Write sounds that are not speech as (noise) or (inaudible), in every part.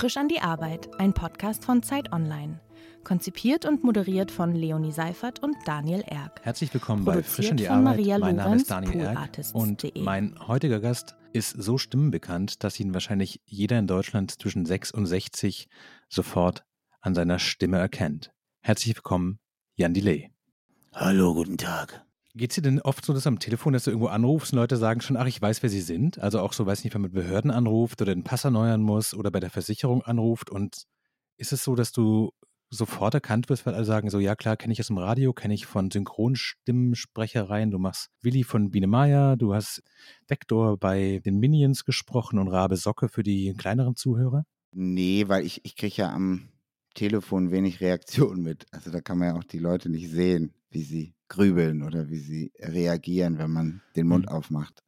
Frisch an die Arbeit, ein Podcast von Zeit Online. Konzipiert und moderiert von Leonie Seifert und Daniel Erck. Herzlich willkommen bei Produziert Frisch an die Arbeit. Maria mein Name Lorenz, ist Daniel Erck und mein heutiger Gast ist so stimmenbekannt, dass ihn wahrscheinlich jeder in Deutschland zwischen 6 und 60 sofort an seiner Stimme erkennt. Herzlich willkommen, Jan Delay. Hallo, guten Tag. Geht's dir denn oft so, dass am Telefon, dass du irgendwo anrufst und Leute sagen schon, ach, ich weiß, wer sie sind? Also auch so, weiß nicht, wenn man mit Behörden anruft oder den Pass erneuern muss oder bei der Versicherung anruft und ist es so, dass du sofort erkannt wirst, weil alle sagen so, ja klar, kenne ich aus dem Radio, kenne ich von Synchronstimmensprechereien, du machst Willi von Biene Meier, du hast Vector bei den Minions gesprochen und Rabe Socke für die kleineren Zuhörer? Nee, weil ich, ich kriege ja am Telefon wenig Reaktion mit. Also da kann man ja auch die Leute nicht sehen, wie sie grübeln oder wie sie reagieren, wenn man den Mund Mhm. aufmacht.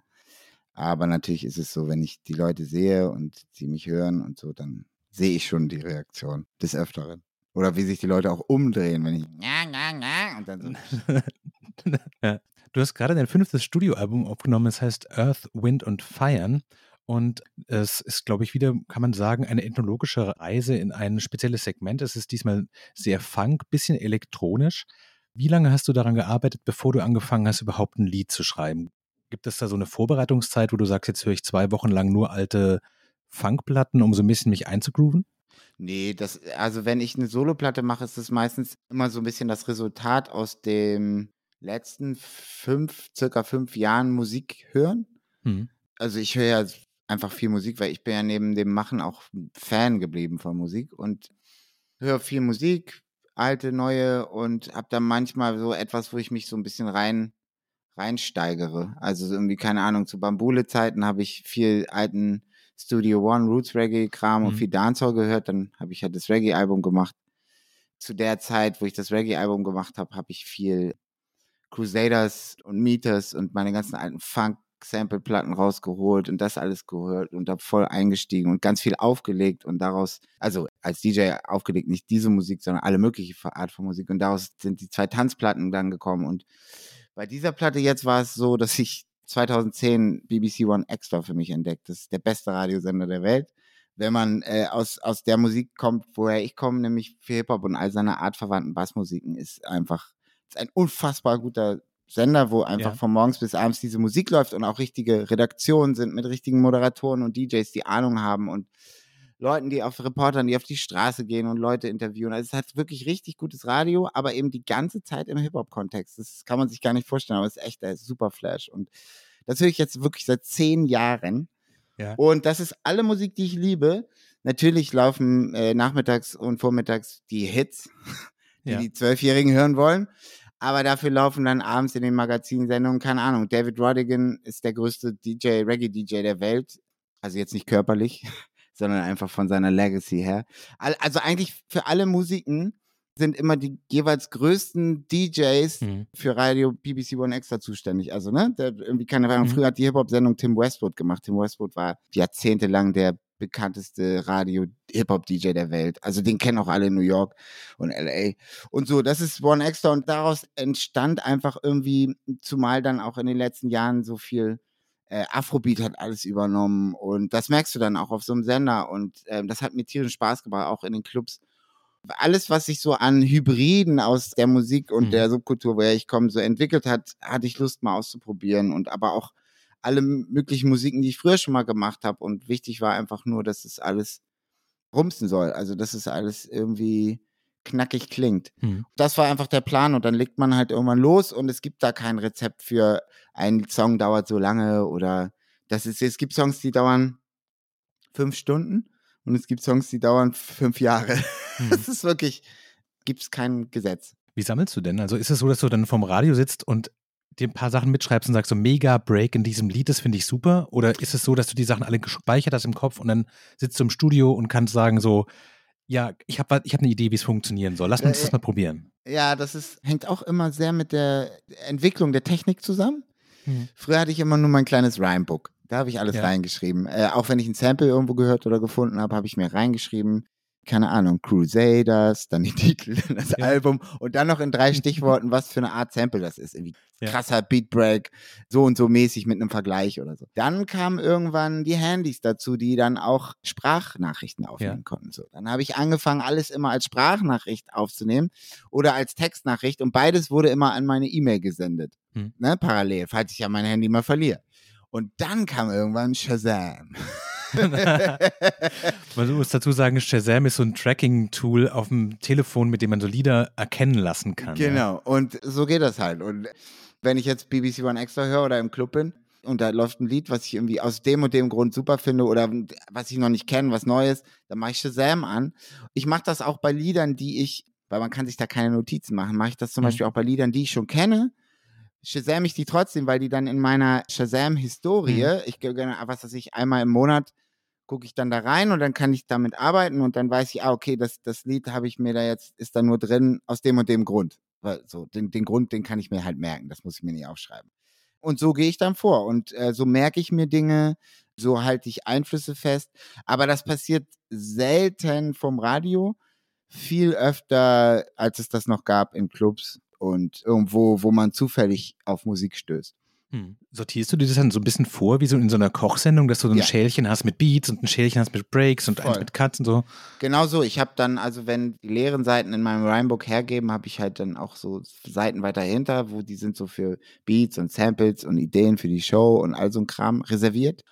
Aber natürlich ist es so, wenn ich die Leute sehe und sie mich hören und so, dann sehe ich schon die Reaktion des Öfteren. Oder wie sich die Leute auch umdrehen, wenn ich ja, ja, ja, und dann so. (laughs) ja. Du hast gerade dein fünftes Studioalbum aufgenommen, es heißt Earth, Wind und Feiern. Und es ist, glaube ich, wieder, kann man sagen, eine ethnologische Reise in ein spezielles Segment. Es ist diesmal sehr funk, bisschen elektronisch. Wie lange hast du daran gearbeitet, bevor du angefangen hast, überhaupt ein Lied zu schreiben? Gibt es da so eine Vorbereitungszeit, wo du sagst, jetzt höre ich zwei Wochen lang nur alte Funkplatten, um so ein bisschen mich einzugrooven? Nee, das, also wenn ich eine Soloplatte mache, ist das meistens immer so ein bisschen das Resultat aus dem letzten fünf, circa fünf Jahren Musik hören. Hm. Also ich höre ja einfach viel Musik, weil ich bin ja neben dem Machen auch Fan geblieben von Musik und höre viel Musik, alte, neue und habe dann manchmal so etwas, wo ich mich so ein bisschen rein reinsteigere. Also so irgendwie, keine Ahnung, zu Bambule-Zeiten habe ich viel alten Studio One, Roots Reggae-Kram und Mhm. viel Dancehall gehört. Dann habe ich ja das Reggae-Album gemacht. Zu der Zeit, wo ich das Reggae-Album gemacht habe, habe ich viel Crusaders und Meters und meine ganzen alten Funk-Sample-Platten rausgeholt und das alles gehört und habe voll eingestiegen und ganz viel aufgelegt und daraus, also als DJ aufgelegt, nicht diese Musik, sondern alle mögliche Art von Musik und daraus sind die zwei Tanzplatten dann gekommen und bei dieser Platte jetzt war es so, dass ich 2010 BBC One Extra für mich entdeckt. Das ist der beste Radiosender der Welt. Wenn man äh, aus, aus der Musik kommt, woher ich komme, nämlich für Hip-Hop und all seine artverwandten Bassmusiken, ist einfach ist ein unfassbar guter Sender, wo einfach Ja. von morgens bis abends diese Musik läuft und auch richtige Redaktionen sind mit richtigen Moderatoren und DJs, die Ahnung haben und Leuten, die auf Reportern, die auf die Straße gehen und Leute interviewen. Also es hat wirklich richtig gutes Radio, aber eben die ganze Zeit im Hip-Hop-Kontext. Das kann man sich gar nicht vorstellen, aber es ist echt ein super Flash. Und das höre ich jetzt wirklich seit zehn Jahren. Ja. Und das ist alle Musik, die ich liebe. Natürlich laufen äh, nachmittags und vormittags die Hits, die Ja. die Zwölfjährigen hören wollen. Aber dafür laufen dann abends in den Magazinsendungen, keine Ahnung, David Rodigan ist der größte DJ, Reggae-DJ der Welt. Also jetzt nicht körperlich, sondern einfach von seiner Legacy her. Al- Also eigentlich für alle Musiken sind immer die jeweils größten DJs Mhm. für Radio BBC One Extra zuständig. Also, ne, der irgendwie keine Ahnung, Mhm. früher hat die Hip-Hop-Sendung Tim Westwood gemacht. Tim Westwood war jahrzehntelang der bekannteste Radio-Hip-Hop-DJ der Welt. Also den kennen auch alle in New York und LA. Und so, das ist One Extra und daraus entstand einfach irgendwie, zumal dann auch in den letzten Jahren so viel äh, Afrobeat hat alles übernommen und das merkst du dann auch auf so einem Sender und ähm, das hat mir tierisch Spaß gemacht, auch in den Clubs. Alles, was sich so an Hybriden aus der Musik und Mhm. der Subkultur, woher ich komme, so entwickelt hat, hatte ich Lust mal auszuprobieren und aber auch alle möglichen Musiken, die ich früher schon mal gemacht habe und wichtig war einfach nur, dass es alles rumsen soll, also dass es alles irgendwie knackig klingt. Mhm. Das war einfach der Plan und dann legt man halt irgendwann los und es gibt da kein Rezept für ein Song dauert so lange oder das ist, es gibt Songs, die dauern fünf Stunden und es gibt Songs, die dauern fünf Jahre. Mhm. (laughs) Das ist wirklich, gibt es kein Gesetz. Wie sammelst du denn? Also ist es so, dass du dann vom Radio sitzt und dir ein paar Sachen mitschreibst und sagst so mega Break in diesem Lied, das finde ich super? Oder ist es so, dass du die Sachen alle gespeichert hast im Kopf und dann sitzt du im Studio und kannst sagen so, ja, ich habe ich hab eine Idee, wie es funktionieren soll. Lass uns Äh, das mal probieren. Ja, das ist, hängt auch immer sehr mit der Entwicklung der Technik zusammen. Mhm. Früher hatte ich immer nur mein kleines Rhymebook. Da habe ich alles Ja. reingeschrieben. Äh, auch wenn ich ein Sample irgendwo gehört oder gefunden habe, habe ich mir reingeschrieben. Keine Ahnung, Crusaders, dann die Titel, (laughs) das Ja. Album und dann noch in drei (laughs) Stichworten, was für eine Art Sample das ist. Irgendwie Ja. krasser Beatbreak, so und so mäßig mit einem Vergleich oder so. Dann kamen irgendwann die Handys dazu, die dann auch Sprachnachrichten aufnehmen Ja. konnten. So, dann habe ich angefangen, alles immer als Sprachnachricht aufzunehmen oder als Textnachricht und beides wurde immer an meine E-Mail gesendet. Hm. Ne, parallel, falls ich ja mein Handy mal verliere. Und dann kam irgendwann Shazam. (laughs) (laughs) Man muss dazu sagen, Shazam ist so ein Tracking-Tool auf dem Telefon, mit dem man so Lieder erkennen lassen kann. Ja. Genau, und so geht das halt. Und wenn ich jetzt BBC One Extra höre oder im Club bin und da läuft ein Lied, was ich irgendwie aus dem und dem Grund super finde oder was ich noch nicht kenne, was Neues, dann mache ich Shazam an. Ich mache das auch bei Liedern, die ich, weil man kann sich da keine Notizen machen, mache ich das zum Mhm. Beispiel auch bei Liedern, die ich schon kenne. Shazam ich die trotzdem, weil die dann in meiner Shazam-Historie, Mhm. ich gebe gerne, was weiß ich, einmal im Monat gucke ich dann da rein und dann kann ich damit arbeiten und dann weiß ich, ah, okay, das, das Lied habe ich mir da jetzt, ist da nur drin aus dem und dem Grund. Weil so, den, den Grund, den kann ich mir halt merken, das muss ich mir nicht aufschreiben. Und so gehe ich dann vor und äh, so merke ich mir Dinge, so halte ich Einflüsse fest. Aber das passiert selten vom Radio, viel öfter, als es das noch gab in Clubs und irgendwo, wo man zufällig auf Musik stößt. Hm. Sortierst du dir das dann so ein bisschen vor, wie so in so einer Kochsendung, dass du so ein Ja. Schälchen hast mit Beats und ein Schälchen hast mit Breaks und eins Voll. mit Cuts und so? Genau so. Ich habe dann, also wenn die leeren Seiten in meinem Rhymebook hergeben, habe ich halt dann auch so Seiten weiter hinter, wo die sind so für Beats und Samples und Ideen für die Show und all so ein Kram reserviert.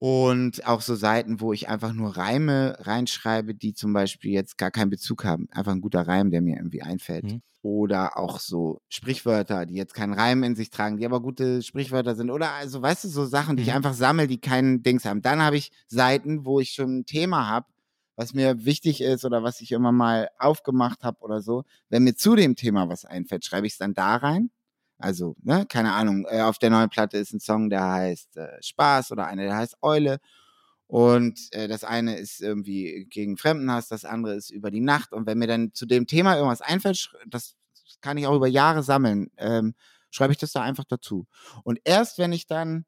Und auch so Seiten, wo ich einfach nur Reime reinschreibe, die zum Beispiel jetzt gar keinen Bezug haben. Einfach ein guter Reim, der mir irgendwie einfällt. Mhm. Oder auch so Sprichwörter, die jetzt keinen Reim in sich tragen, die aber gute Sprichwörter sind. Oder also, weißt du, so Sachen, die ich Mhm. einfach sammle, die keinen Dings haben. Dann habe ich Seiten, wo ich schon ein Thema habe, was mir wichtig ist oder was ich immer mal aufgemacht habe oder so. Wenn mir zu dem Thema was einfällt, schreibe ich es dann da rein. Also, ne, keine Ahnung, äh, auf der neuen Platte ist ein Song, der heißt äh, Spaß oder einer, der heißt Eule. Und äh, das eine ist irgendwie gegen Fremdenhass, das andere ist über die Nacht. Und wenn mir dann zu dem Thema irgendwas einfällt, das kann ich auch über Jahre sammeln, ähm, schreibe ich das da einfach dazu. Und erst wenn ich dann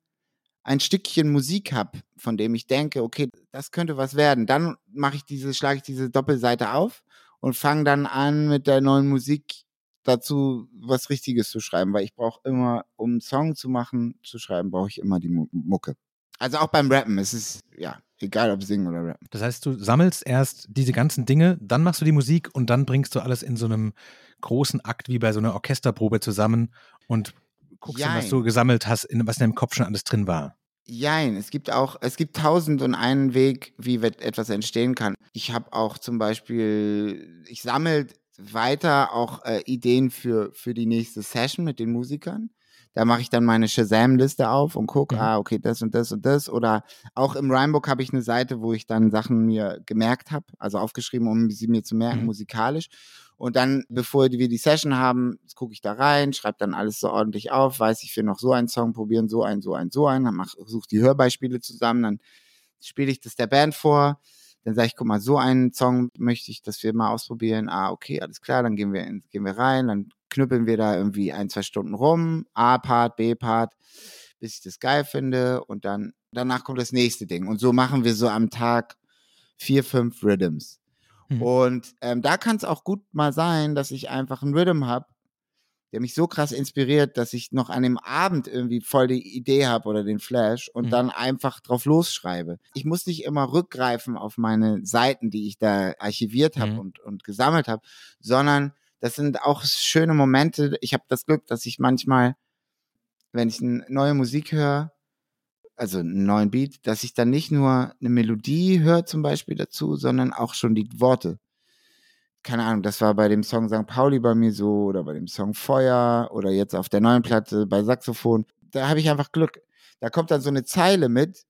ein Stückchen Musik habe, von dem ich denke, okay, das könnte was werden, dann mache ich diese, schlage ich diese Doppelseite auf und fange dann an mit der neuen Musik dazu was Richtiges zu schreiben, weil ich brauche immer, um einen Song zu machen, zu schreiben, brauche ich immer die Mu Mucke. Also auch beim Rappen, es ist, ja, egal ob singen oder rappen. Das heißt, du sammelst erst diese ganzen Dinge, dann machst du die Musik und dann bringst du alles in so einem großen Akt wie bei so einer Orchesterprobe zusammen und guckst dann, was Jein. du gesammelt hast, in, was in deinem Kopf schon alles drin war. Jein, es gibt auch, es gibt tausend und einen Weg, wie etwas entstehen kann. Ich habe auch zum Beispiel, ich sammle weiter auch äh, Ideen für, für die nächste Session mit den Musikern. Da mache ich dann meine Shazam-Liste auf und gucke, Mhm. ah, okay, das und das und das. Oder auch im Rhymebook habe ich eine Seite, wo ich dann Sachen mir gemerkt habe, also aufgeschrieben, um sie mir zu merken, Mhm. musikalisch. Und dann, bevor wir die Session haben, gucke ich da rein, schreibe dann alles so ordentlich auf, weiß ich will noch so einen Song probieren, so einen, so einen, so einen, dann mach, suche die Hörbeispiele zusammen, dann spiele ich das der Band vor, dann sage ich, guck mal, so einen Song möchte ich, dass wir mal ausprobieren. Ah, okay, alles klar, dann gehen wir, in, gehen wir rein, dann knüppeln wir da irgendwie ein, zwei Stunden rum, A-Part, B-Part, bis ich das geil finde und dann, danach kommt das nächste Ding. Und so machen wir so am Tag vier, fünf Rhythms. Mhm. Und ähm, da kann es auch gut mal sein, dass ich einfach einen Rhythm habe, der mich so krass inspiriert, dass ich noch an dem Abend irgendwie voll die Idee habe oder den Flash und Mhm. dann einfach drauf losschreibe. Ich muss nicht immer rückgreifen auf meine Seiten, die ich da archiviert habe Mhm. und, und gesammelt habe, sondern das sind auch schöne Momente. Ich habe das Glück, dass ich manchmal, wenn ich eine neue Musik höre, also einen neuen Beat, dass ich dann nicht nur eine Melodie höre zum Beispiel dazu, sondern auch schon die Worte. Keine Ahnung, das war bei dem Song St. Pauli bei mir so oder bei dem Song Feuer oder jetzt auf der neuen Platte bei Saxophon. Da habe ich einfach Glück. Da kommt dann so eine Zeile mit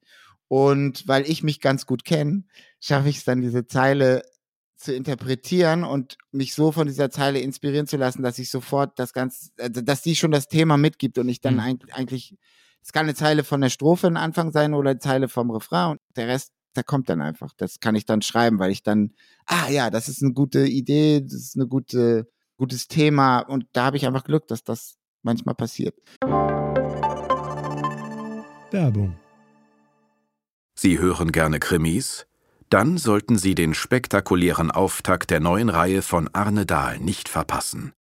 und weil ich mich ganz gut kenne, schaffe ich es dann, diese Zeile zu interpretieren und mich so von dieser Zeile inspirieren zu lassen, dass ich sofort das Ganze, also dass die schon das Thema mitgibt und ich dann Mhm. eigentlich, eigentlich, es kann eine Zeile von der Strophe am Anfang sein oder eine Zeile vom Refrain und der Rest, der kommt dann einfach. Das kann ich dann schreiben, weil ich dann, ah ja, das ist eine gute Idee, das ist eine gute, gutes Thema und da habe ich einfach Glück, dass das manchmal passiert. Werbung. Sie hören gerne Krimis? dann sollten Sie den spektakulären Auftakt der neuen Reihe von Arne Dahl nicht verpassen.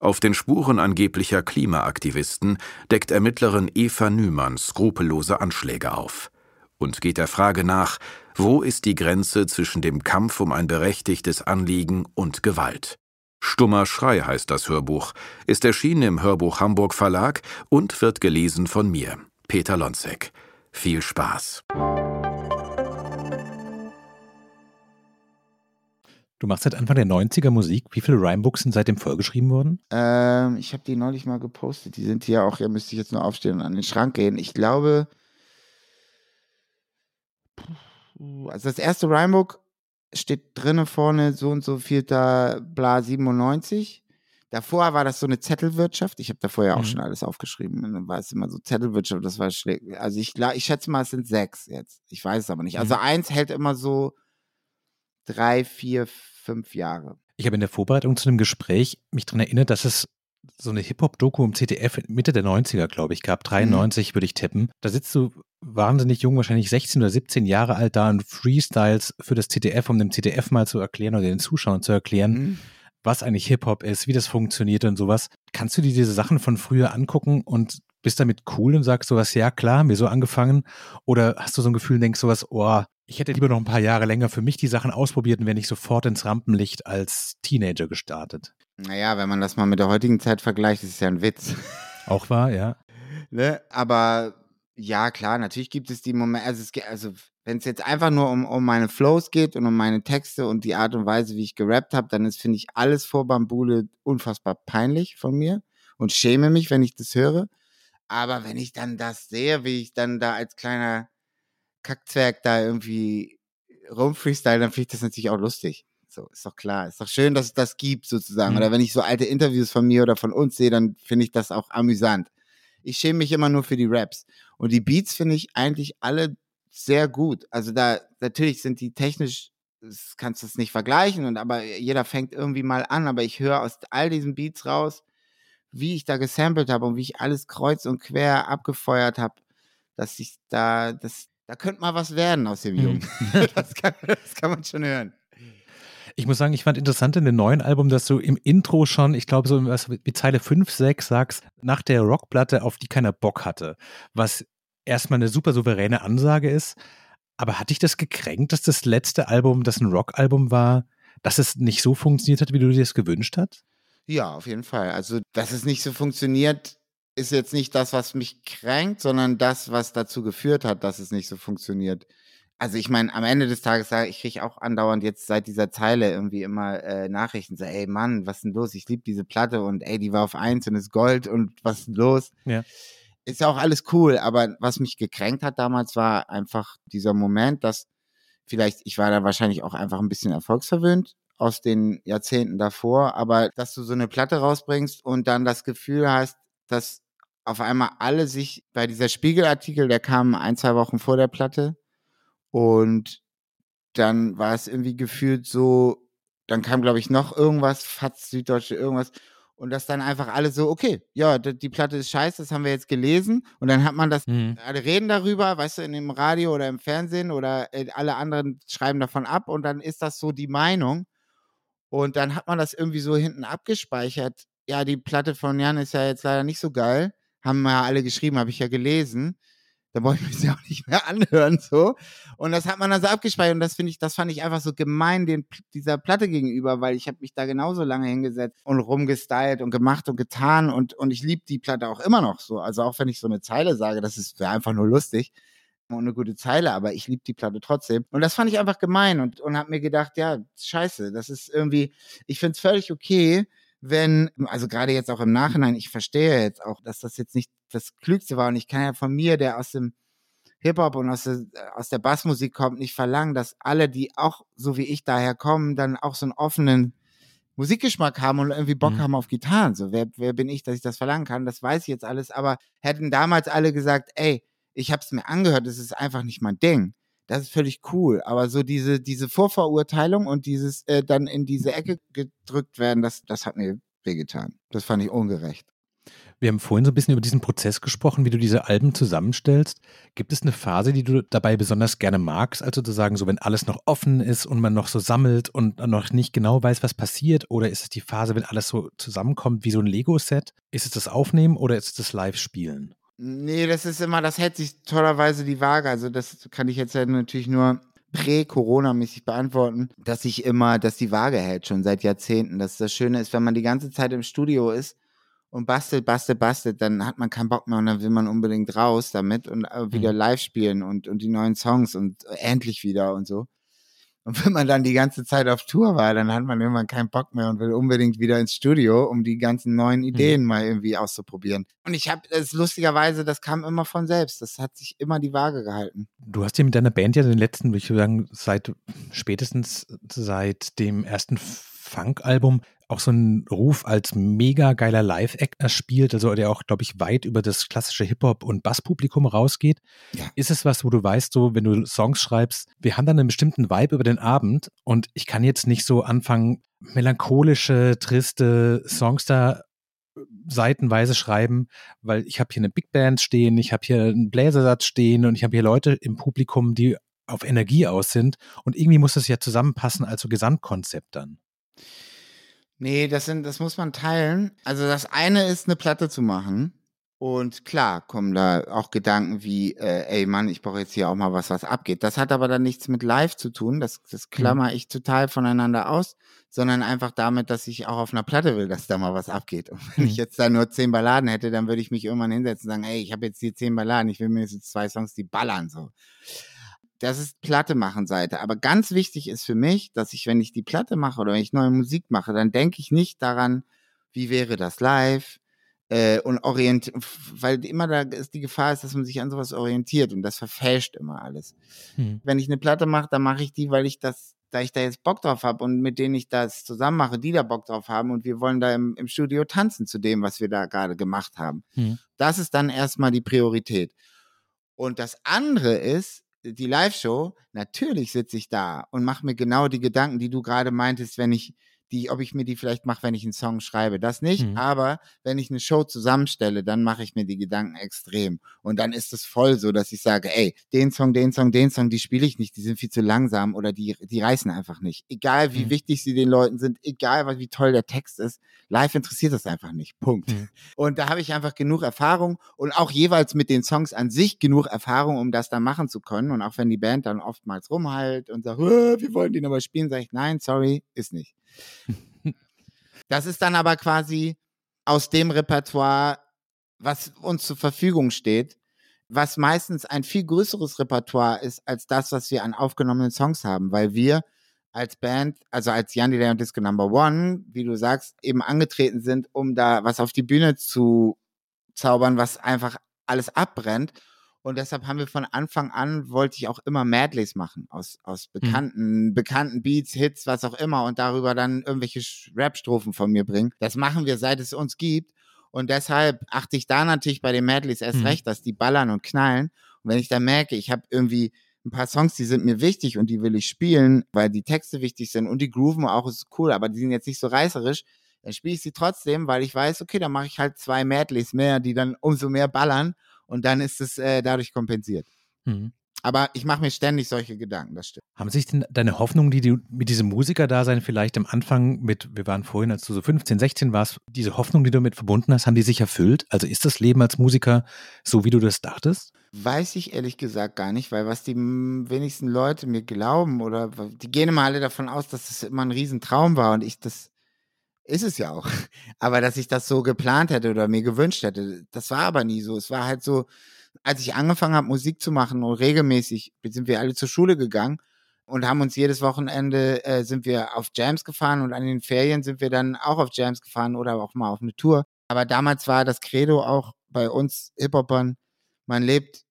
Auf den Spuren angeblicher Klimaaktivisten deckt Ermittlerin Eva Nümann skrupellose Anschläge auf und geht der Frage nach, wo ist die Grenze zwischen dem Kampf um ein berechtigtes Anliegen und Gewalt. Stummer Schrei heißt das Hörbuch, ist erschienen im Hörbuch Hamburg Verlag und wird gelesen von mir, Peter Lonzek. Viel Spaß. Du machst seit Anfang der 90er Musik. Wie viele Rhymebooks sind seitdem vollgeschrieben worden? Ähm, ich habe die neulich mal gepostet. Die sind hier auch, hier müsste ich jetzt nur aufstehen und an den Schrank gehen. Ich glaube, also das erste Rhymebook steht drinnen vorne so und so vierter Bla 97. Davor war das so eine Zettelwirtschaft. Ich habe davor ja auch mhm. schon alles aufgeschrieben. Und dann war es immer so Zettelwirtschaft, das war schlecht. Also ich, ich schätze mal, es sind sechs jetzt. Ich weiß es aber nicht. Also mhm. eins hält immer so drei, vier, fünf Jahre. Ich habe in der Vorbereitung zu einem Gespräch mich daran erinnert, dass es so eine Hip-Hop-Doku im ZDF Mitte der 90er, glaube ich, gab. 93 mhm. würde ich tippen. Da sitzt du wahnsinnig jung, wahrscheinlich 16 oder 17 Jahre alt da und Freestyles für das ZDF, um dem ZDF mal zu erklären oder den Zuschauern zu erklären, mhm. was eigentlich Hip-Hop ist, wie das funktioniert und sowas. Kannst du dir diese Sachen von früher angucken und bist damit cool und sagst sowas, ja klar, mir so angefangen? Oder hast du so ein Gefühl und denkst sowas, oh, ich hätte lieber noch ein paar Jahre länger für mich die Sachen ausprobiert und wäre nicht sofort ins Rampenlicht als Teenager gestartet? Naja, wenn man das mal mit der heutigen Zeit vergleicht, ist es ja ein Witz. (laughs) Auch wahr, ja. ne? Aber ja, klar, natürlich gibt es die Momente, also, also wenn es jetzt einfach nur um, um meine Flows geht und um meine Texte und die Art und Weise, wie ich gerappt habe, dann ist, finde ich, alles vor Bambule unfassbar peinlich von mir und schäme mich, wenn ich das höre. Aber wenn ich dann das sehe, wie ich dann da als kleiner Kackzwerg da irgendwie rumfreestyle, dann finde ich das natürlich auch lustig. So, ist doch klar. Ist doch schön, dass es das gibt, sozusagen. Mhm. Oder wenn ich so alte Interviews von mir oder von uns sehe, dann finde ich das auch amüsant. Ich schäme mich immer nur für die Raps. Und die Beats finde ich eigentlich alle sehr gut. Also da, natürlich sind die technisch, das kannst du es nicht vergleichen, und aber jeder fängt irgendwie mal an, aber ich höre aus all diesen Beats raus, wie ich da gesampelt habe und wie ich alles kreuz und quer abgefeuert habe, dass ich da, das, da könnte mal was werden aus dem Jungen. Mhm. (laughs) das, kann, das kann man schon hören. Ich muss sagen, ich fand interessant in dem neuen Album, dass du im Intro schon, ich glaube, so wie Zeile 5, 6 sagst, nach der Rockplatte, auf die keiner Bock hatte. Was erstmal eine super souveräne Ansage ist. Aber hat dich das gekränkt, dass das letzte Album, das ein Rockalbum war, dass es nicht so funktioniert hat, wie du dir das gewünscht hast? Ja, auf jeden Fall. Also, dass es nicht so funktioniert, ist jetzt nicht das, was mich kränkt, sondern das, was dazu geführt hat, dass es nicht so funktioniert also ich meine, am Ende des Tages sage ich, kriege auch andauernd jetzt seit dieser Zeile irgendwie immer äh, Nachrichten, so, ey Mann, was ist denn los? Ich liebe diese Platte und ey, die war auf eins und ist Gold und was ist denn los? Ja. Ist ja auch alles cool, aber was mich gekränkt hat damals war einfach dieser Moment, dass vielleicht, ich war da wahrscheinlich auch einfach ein bisschen erfolgsverwöhnt aus den Jahrzehnten davor, aber dass du so eine Platte rausbringst und dann das Gefühl hast, dass auf einmal alle sich bei dieser Spiegelartikel, der kam ein, zwei Wochen vor der Platte, und dann war es irgendwie gefühlt so, dann kam, glaube ich, noch irgendwas, Fatz, Süddeutsche, irgendwas. Und das dann einfach alle so, okay, ja, die Platte ist scheiße, das haben wir jetzt gelesen. Und dann hat man das, mhm. alle reden darüber, weißt du, in dem Radio oder im Fernsehen oder äh, alle anderen schreiben davon ab und dann ist das so die Meinung. Und dann hat man das irgendwie so hinten abgespeichert. Ja, die Platte von Jan ist ja jetzt leider nicht so geil. Haben ja alle geschrieben, habe ich ja gelesen da wollte ich mir auch nicht mehr anhören, so. Und das hat man dann so abgespeichert und das finde ich, das fand ich einfach so gemein den, dieser Platte gegenüber, weil ich habe mich da genauso lange hingesetzt und rumgestylt und gemacht und getan und, und ich liebe die Platte auch immer noch so. Also auch wenn ich so eine Zeile sage, das ist einfach nur lustig und eine gute Zeile, aber ich liebe die Platte trotzdem. Und das fand ich einfach gemein und, und habe mir gedacht, ja, scheiße, das ist irgendwie, ich finde es völlig okay, wenn, also gerade jetzt auch im Nachhinein, ich verstehe jetzt auch, dass das jetzt nicht das Klügste war und ich kann ja von mir, der aus dem Hip-Hop und aus der, aus der Bassmusik kommt, nicht verlangen, dass alle, die auch so wie ich daher kommen, dann auch so einen offenen Musikgeschmack haben und irgendwie Bock mhm. haben auf Gitarren. So, wer, wer bin ich, dass ich das verlangen kann? Das weiß ich jetzt alles, aber hätten damals alle gesagt, ey, ich habe es mir angehört, es ist einfach nicht mein Ding das ist völlig cool. Aber so diese, diese Vorverurteilung und dieses äh, dann in diese Ecke gedrückt werden, das, das hat mir wehgetan. Das fand ich ungerecht. Wir haben vorhin so ein bisschen über diesen Prozess gesprochen, wie du diese Alben zusammenstellst. Gibt es eine Phase, die du dabei besonders gerne magst? Also zu sagen, so wenn alles noch offen ist und man noch so sammelt und noch nicht genau weiß, was passiert? Oder ist es die Phase, wenn alles so zusammenkommt wie so ein Lego-Set? Ist es das Aufnehmen oder ist es das Live-Spielen? Nee, das ist immer, das hält sich tollerweise die Waage. Also das kann ich jetzt ja natürlich nur prä-Corona-mäßig beantworten, dass sich immer, dass die Waage hält, schon seit Jahrzehnten. Dass das Schöne ist, wenn man die ganze Zeit im Studio ist und bastelt, bastelt, bastelt, dann hat man keinen Bock mehr und dann will man unbedingt raus damit und äh, wieder mhm. live spielen und, und die neuen Songs und endlich wieder und so. Und wenn man dann die ganze Zeit auf Tour war, dann hat man irgendwann keinen Bock mehr und will unbedingt wieder ins Studio, um die ganzen neuen mhm. Ideen mhm. mal irgendwie auszuprobieren. Und ich habe es lustigerweise, das kam immer von selbst. Das hat sich immer die Waage gehalten. Du hast ja mit deiner Band ja den letzten, würde ich sagen, seit spätestens seit dem ersten Funk-Album auch so einen Ruf als mega geiler Live-Act erspielt, also der auch, glaube ich, weit über das klassische Hip-Hop- und Bass-Publikum rausgeht. Ja. Ist es was, wo du weißt, so, wenn du Songs schreibst, wir haben dann einen bestimmten Vibe über den Abend und ich kann jetzt nicht so anfangen, melancholische, triste Songs da seitenweise schreiben, weil ich habe hier eine Big Band stehen, ich habe hier einen Bläsersatz stehen und ich habe hier Leute im Publikum, die auf Energie aus sind und irgendwie muss das ja zusammenpassen als so Gesamtkonzept dann. Nee, das sind, das muss man teilen. Also das eine ist, eine Platte zu machen. Und klar kommen da auch Gedanken wie, äh, ey Mann, ich brauche jetzt hier auch mal was, was abgeht. Das hat aber dann nichts mit Live zu tun. Das, das mhm. klammer ich total voneinander aus, sondern einfach damit, dass ich auch auf einer Platte will, dass da mal was abgeht. Und wenn ich mhm. jetzt da nur zehn Balladen hätte, dann würde ich mich irgendwann hinsetzen und sagen, ey, ich habe jetzt hier zehn Balladen, ich will mir jetzt zwei Songs, die ballern so das ist Platte machen Seite. Aber ganz wichtig ist für mich, dass ich, wenn ich die Platte mache oder wenn ich neue Musik mache, dann denke ich nicht daran, wie wäre das live äh, und orientiert, weil immer da ist die Gefahr ist, dass man sich an sowas orientiert und das verfälscht immer alles. Hm. Wenn ich eine Platte mache, dann mache ich die, weil ich das, da ich da jetzt Bock drauf habe und mit denen ich das zusammen mache, die da Bock drauf haben und wir wollen da im, im Studio tanzen zu dem, was wir da gerade gemacht haben. Hm. Das ist dann erstmal die Priorität. Und das andere ist, die Live-Show, natürlich sitze ich da und mache mir genau die Gedanken, die du gerade meintest, wenn ich die, ob ich mir die vielleicht mache, wenn ich einen Song schreibe. Das nicht, mhm. aber wenn ich eine Show zusammenstelle, dann mache ich mir die Gedanken extrem. Und dann ist es voll so, dass ich sage, ey, den Song, den Song, den Song, die spiele ich nicht, die sind viel zu langsam oder die, die reißen einfach nicht. Egal wie mhm. wichtig sie den Leuten sind, egal wie toll der Text ist, live interessiert das einfach nicht. Punkt. Mhm. Und da habe ich einfach genug Erfahrung und auch jeweils mit den Songs an sich genug Erfahrung, um das dann machen zu können. Und auch wenn die Band dann oftmals rumheilt und sagt, wir wollen den aber spielen, sage ich, nein, sorry, ist nicht. (laughs) Das ist dann aber quasi aus dem Repertoire, was uns zur Verfügung steht, was meistens ein viel größeres Repertoire ist als das, was wir an aufgenommenen Songs haben, weil wir als Band, also als Jan Delay und Disco Number One, wie du sagst, eben angetreten sind, um da was auf die Bühne zu zaubern, was einfach alles abbrennt. Und deshalb haben wir von Anfang an, wollte ich auch immer Medleys machen aus, aus mhm. bekannten, mhm. bekannten Beats, Hits, was auch immer und darüber dann irgendwelche Rap-Strophen von mir bringen. Das machen wir, seit es uns gibt. Und deshalb achte ich da natürlich bei den Medleys erst mhm. recht, dass die ballern und knallen. Und wenn ich dann merke, ich habe irgendwie ein paar Songs, die sind mir wichtig und die will ich spielen, weil die Texte wichtig sind und die Grooven auch ist cool, aber die sind jetzt nicht so reißerisch, dann spiele ich sie trotzdem, weil ich weiß, okay, dann mache ich halt zwei Medleys mehr, die dann umso mehr ballern und dann ist es äh, dadurch kompensiert. Mhm. Aber ich mache mir ständig solche Gedanken, das stimmt. Haben sich denn deine Hoffnungen, die du mit diesem Musikerdasein vielleicht am Anfang mit, wir waren vorhin, als du so 15, 16 warst, diese Hoffnung, die du mit verbunden hast, haben die sich erfüllt? Also ist das Leben als Musiker so, wie du das dachtest? Weiß ich ehrlich gesagt gar nicht, weil was die wenigsten Leute mir glauben oder die gehen immer alle davon aus, dass es das immer ein Riesentraum war und ich das ist es ja auch. (laughs) Aber dass ich das so geplant hätte oder mir gewünscht hätte, das war aber nie so. Es war halt so, als ich angefangen habe, Musik zu machen und regelmäßig sind wir alle zur Schule gegangen und haben uns jedes Wochenende äh, sind wir auf Jams gefahren und an den Ferien sind wir dann auch auf Jams gefahren oder auch mal auf eine Tour. Aber damals war das Credo auch bei uns Hip-Hopern, man lebt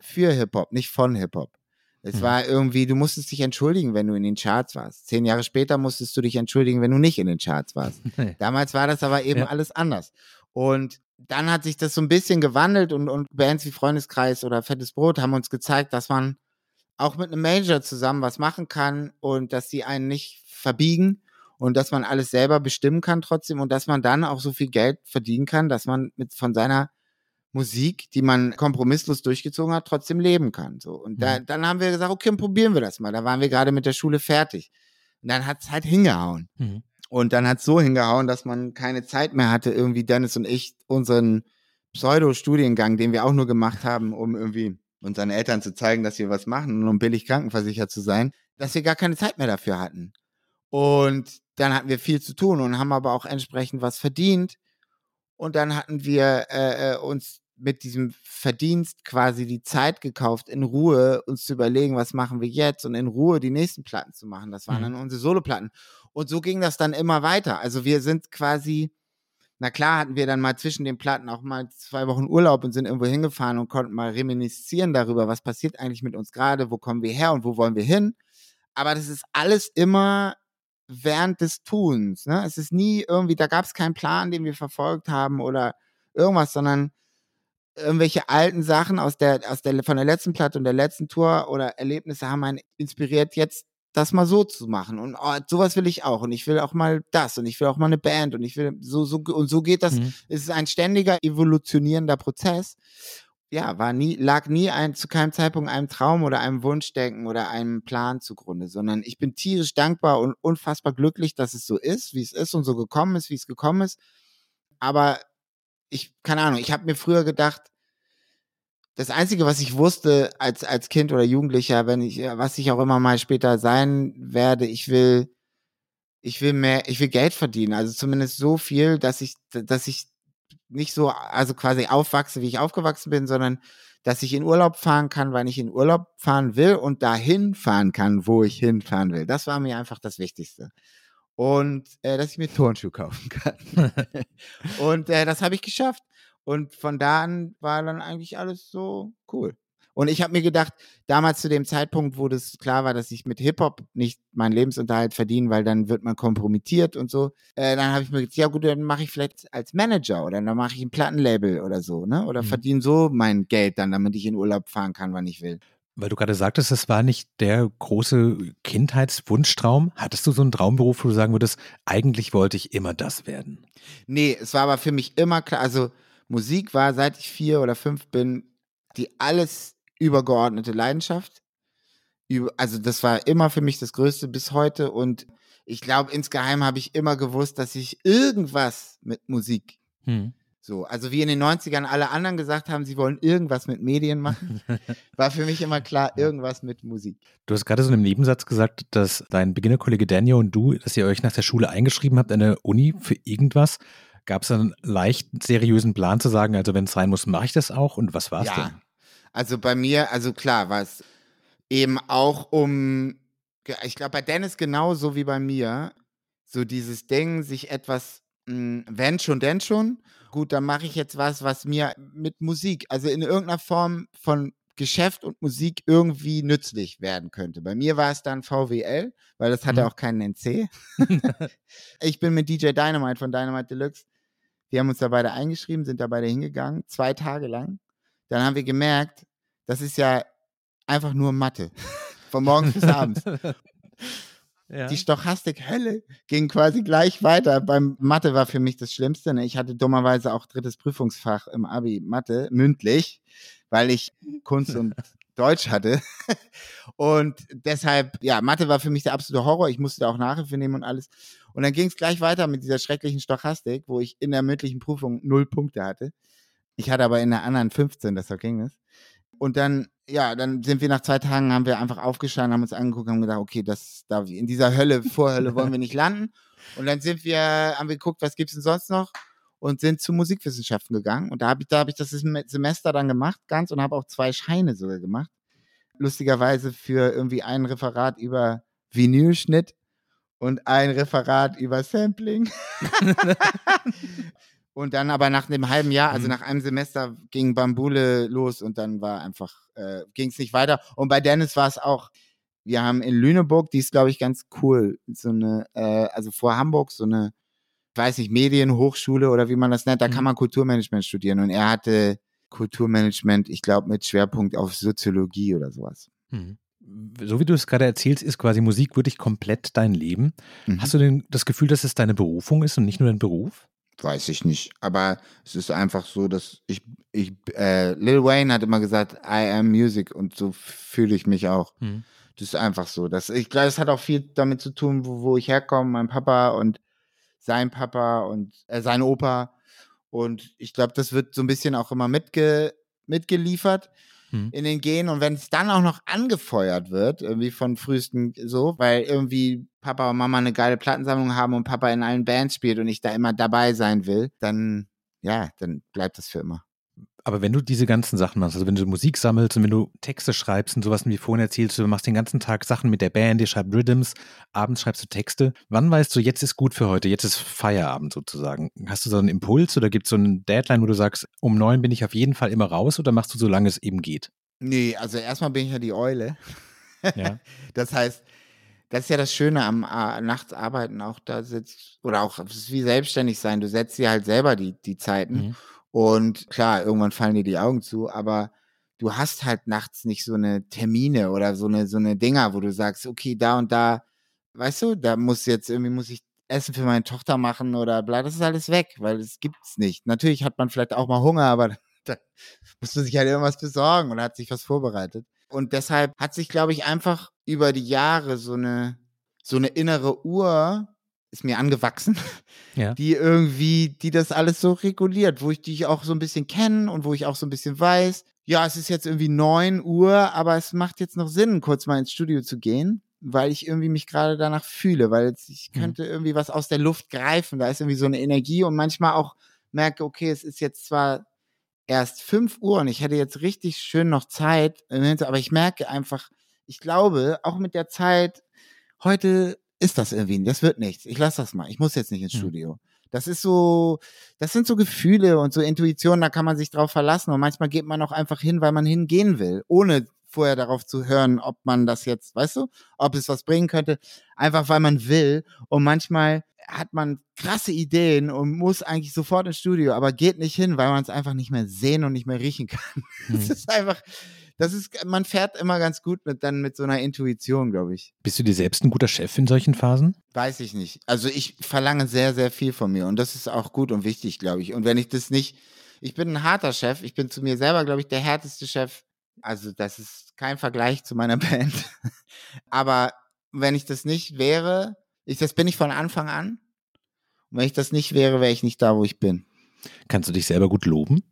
für Hip-Hop, nicht von Hip-Hop. Es mhm. war irgendwie, du musstest dich entschuldigen, wenn du in den Charts warst. Zehn Jahre später musstest du dich entschuldigen, wenn du nicht in den Charts warst. (laughs) Damals war das aber eben ja. alles anders. Und dann hat sich das so ein bisschen gewandelt und, und Bands wie Freundeskreis oder Fettes Brot haben uns gezeigt, dass man auch mit einem Major zusammen was machen kann und dass sie einen nicht verbiegen und dass man alles selber bestimmen kann trotzdem und dass man dann auch so viel Geld verdienen kann, dass man mit von seiner Musik, die man kompromisslos durchgezogen hat, trotzdem leben kann. So. Und da, Mhm. dann haben wir gesagt, okay, probieren wir das mal. Da waren wir gerade mit der Schule fertig. Und dann hat's halt hingehauen. Mhm. Und dann hat's so hingehauen, dass man keine Zeit mehr hatte, irgendwie Dennis und ich unseren Pseudo-Studiengang, den wir auch nur gemacht (laughs) haben, um irgendwie unseren Eltern zu zeigen, dass wir was machen und um billig krankenversichert zu sein, dass wir gar keine Zeit mehr dafür hatten. Und dann hatten wir viel zu tun und haben aber auch entsprechend was verdient. Und dann hatten wir äh, äh, uns mit diesem Verdienst quasi die Zeit gekauft, in Ruhe uns zu überlegen, was machen wir jetzt und in Ruhe die nächsten Platten zu machen. Das waren Mhm. dann unsere Soloplatten. Und so ging das dann immer weiter. Also wir sind quasi, na klar hatten wir dann mal zwischen den Platten auch mal zwei Wochen Urlaub und sind irgendwo hingefahren und konnten mal reminiszieren darüber, was passiert eigentlich mit uns gerade, wo kommen wir her und wo wollen wir hin. Aber das ist alles immer während des Tuns. Ne? Es ist nie irgendwie, da gab es keinen Plan, den wir verfolgt haben oder irgendwas, sondern irgendwelche alten Sachen aus der, aus der, von der letzten Platte und der letzten Tour oder Erlebnisse haben einen inspiriert, jetzt das mal so zu machen. Und oh, sowas will ich auch. Und ich will auch mal das und ich will auch mal eine Band und ich will so, so, und so geht das. Mhm. Es ist ein ständiger evolutionierender Prozess. Ja, war nie, lag nie ein, zu keinem Zeitpunkt einem Traum oder einem Wunschdenken oder einem Plan zugrunde, sondern ich bin tierisch dankbar und unfassbar glücklich, dass es so ist, wie es ist und so gekommen ist, wie es gekommen ist. Aber ich, keine Ahnung, ich habe mir früher gedacht, das Einzige, was ich wusste als, als Kind oder Jugendlicher, wenn ich, was ich auch immer mal später sein werde, ich will, ich will mehr, ich will Geld verdienen. Also zumindest so viel, dass ich, dass ich nicht so, also quasi aufwachse, wie ich aufgewachsen bin, sondern dass ich in Urlaub fahren kann, weil ich in Urlaub fahren will und dahin fahren kann, wo ich hinfahren will. Das war mir einfach das Wichtigste. Und äh, dass ich mir Turnschuhe kaufen kann. (laughs) und äh, das habe ich geschafft. Und von da an war dann eigentlich alles so cool. Und ich habe mir gedacht, damals zu dem Zeitpunkt, wo das klar war, dass ich mit Hip-Hop nicht meinen Lebensunterhalt verdiene, weil dann wird man kompromittiert und so, äh, dann habe ich mir gedacht, ja gut, dann mache ich vielleicht als Manager oder dann mache ich ein Plattenlabel oder so, ne? Oder Mhm. verdiene so mein Geld dann, damit ich in Urlaub fahren kann, wann ich will. Weil du gerade sagtest, das war nicht der große Kindheitswunschtraum. Hattest du so einen Traumberuf, wo du sagen würdest, eigentlich wollte ich immer das werden? Nee, es war aber für mich immer klar, also Musik war, seit ich vier oder fünf bin, die alles übergeordnete Leidenschaft. Also das war immer für mich das Größte bis heute und ich glaube, insgeheim habe ich immer gewusst, dass ich irgendwas mit Musik Hm. So, also wie in den 90ern alle anderen gesagt haben, sie wollen irgendwas mit Medien machen, (laughs) war für mich immer klar, irgendwas mit Musik. Du hast gerade so in einem Nebensatz gesagt, dass dein Beginnerkollege Daniel und du, dass ihr euch nach der Schule eingeschrieben habt an der Uni für irgendwas. Gab es einen leicht seriösen Plan zu sagen, also wenn es sein muss, mache ich das auch? Und was war es ja, denn? also bei mir, also klar, war es eben auch um, ich glaube bei Dennis genauso wie bei mir, so dieses Ding, sich etwas, mh, wenn schon, denn schon, gut, dann mache ich jetzt was, was mir mit Musik, also in irgendeiner Form von Geschäft und Musik irgendwie nützlich werden könnte. Bei mir war es dann VWL, weil das hatte Mhm. auch keinen NC. (laughs) (laughs) ich bin mit DJ Dynamite von Dynamite Deluxe. Wir haben uns da beide eingeschrieben, sind da beide hingegangen, zwei Tage lang. Dann haben wir gemerkt, das ist ja einfach nur Mathe. Von morgens bis abends. (laughs) Ja. Die Stochastik-Hölle ging quasi gleich weiter. Beim Mathe war für mich das Schlimmste. Ne? Ich hatte dummerweise auch drittes Prüfungsfach im Abi Mathe, mündlich, weil ich Kunst und (laughs) Deutsch hatte. Und deshalb, ja, Mathe war für mich der absolute Horror. Ich musste da auch Nachhilfe nehmen und alles. Und dann ging es gleich weiter mit dieser schrecklichen Stochastik, wo ich in der mündlichen Prüfung null Punkte hatte. Ich hatte aber in der anderen 15, deshalb ging es. Und dann, ja, dann sind wir nach zwei Tagen, haben wir einfach aufgestanden, haben uns angeguckt, haben gedacht, okay, das, da, in dieser Hölle, Vorhölle wollen wir nicht landen. Und dann sind wir, haben wir geguckt, was gibt's denn sonst noch? Und sind zu Musikwissenschaften gegangen. Und da habe ich, da habe ich das Sem- Semester dann gemacht, ganz, und habe auch zwei Scheine sogar gemacht. Lustigerweise für irgendwie ein Referat über Vinylschnitt und ein Referat über Sampling. (laughs) (laughs) und dann aber nach einem halben Jahr, also Mhm. nach einem Semester, ging Bambule los und dann war einfach, äh, ging es nicht weiter. Und bei Dennis war es auch, wir haben in Lüneburg, die ist, glaube ich, ganz cool, so eine, äh, also vor Hamburg, so eine, weiß ich, Medienhochschule oder wie man das nennt, da kann Mhm. man Kulturmanagement studieren. Und er hatte Kulturmanagement, ich glaube, mit Schwerpunkt auf Soziologie oder sowas. Hm. so wie du es gerade erzählst, ist quasi Musik wirklich komplett dein Leben. Mhm. Hast du denn das Gefühl, dass es deine Berufung ist und nicht nur dein Beruf? Weiß ich nicht. Aber es ist einfach so, dass ich, ich äh, Lil Wayne hat immer gesagt, I am Music und so fühle ich mich auch. Mhm. Das ist einfach so. Das, ich glaube, es hat auch viel damit zu tun, wo, wo ich herkomme, mein Papa und sein Papa und äh, sein Opa. Und ich glaube, das wird so ein bisschen auch immer mitge mitgeliefert mhm. in den Genen. Und wenn es dann auch noch angefeuert wird, irgendwie von frühesten so, weil irgendwie Papa und Mama eine geile Plattensammlung haben und Papa in allen Bands spielt und ich da immer dabei sein will, dann, ja, dann bleibt das für immer. Aber wenn du diese ganzen Sachen machst, also wenn du Musik sammelst und wenn du Texte schreibst und sowas wie vorhin erzählst, du machst den ganzen Tag Sachen mit der Band, ihr schreibt Rhythms, abends schreibst du Texte, wann weißt du, jetzt ist gut für heute, jetzt ist Feierabend sozusagen? Hast du so einen Impuls oder gibt es so einen Deadline, wo du sagst, um neun bin ich auf jeden Fall immer raus oder machst du, solange es eben geht? Nee, also erstmal bin ich ja die Eule. Ja. (laughs) das heißt, das ist ja das Schöne am äh, Nachtsarbeiten auch da sitzt, oder auch, wie selbstständig sein, du setzt dir halt selber die, die Zeiten. Mhm. Und klar, irgendwann fallen dir die Augen zu, aber du hast halt nachts nicht so eine Termine oder so eine, so eine Dinger, wo du sagst, okay, da und da, weißt du, da muss jetzt irgendwie, muss ich Essen für meine Tochter machen oder bla, das ist alles weg, weil es gibt's nicht. Natürlich hat man vielleicht auch mal Hunger, aber (laughs) da musst du sich halt irgendwas besorgen oder hat sich was vorbereitet. Und deshalb hat sich, glaube ich, einfach über die Jahre so eine, so eine innere Uhr ist mir angewachsen, ja. die irgendwie, die das alles so reguliert, wo ich dich auch so ein bisschen kenne und wo ich auch so ein bisschen weiß, ja, es ist jetzt irgendwie neun Uhr, aber es macht jetzt noch Sinn, kurz mal ins Studio zu gehen, weil ich irgendwie mich gerade danach fühle, weil ich mhm. könnte irgendwie was aus der Luft greifen, da ist irgendwie so eine Energie und manchmal auch merke, okay, es ist jetzt zwar erst fünf Uhr und ich hätte jetzt richtig schön noch Zeit, aber ich merke einfach, ich glaube, auch mit der Zeit, heute ist das irgendwie, das wird nichts. Ich lasse das mal. Ich muss jetzt nicht ins hm. Studio. Das ist so, das sind so Gefühle und so Intuitionen, da kann man sich drauf verlassen und manchmal geht man auch einfach hin, weil man hingehen will, ohne vorher darauf zu hören, ob man das jetzt, weißt du, ob es was bringen könnte, einfach weil man will und manchmal hat man krasse Ideen und muss eigentlich sofort ins Studio, aber geht nicht hin, weil man es einfach nicht mehr sehen und nicht mehr riechen kann. (laughs) Es mhm. ist einfach, das ist, man fährt immer ganz gut mit dann mit so einer Intuition, glaube ich. Bist du dir selbst ein guter Chef in solchen Phasen? Weiß ich nicht. Also ich verlange sehr, sehr viel von mir und das ist auch gut und wichtig, glaube ich. Und wenn ich das nicht, ich bin ein harter Chef, ich bin zu mir selber, glaube ich, der härteste Chef. Also das ist kein Vergleich zu meiner (laughs) Band. Aber wenn ich das nicht wäre, ich, das bin ich von Anfang an. Und wenn ich das nicht wäre, wäre ich nicht da, wo ich bin. Kannst du dich selber gut loben?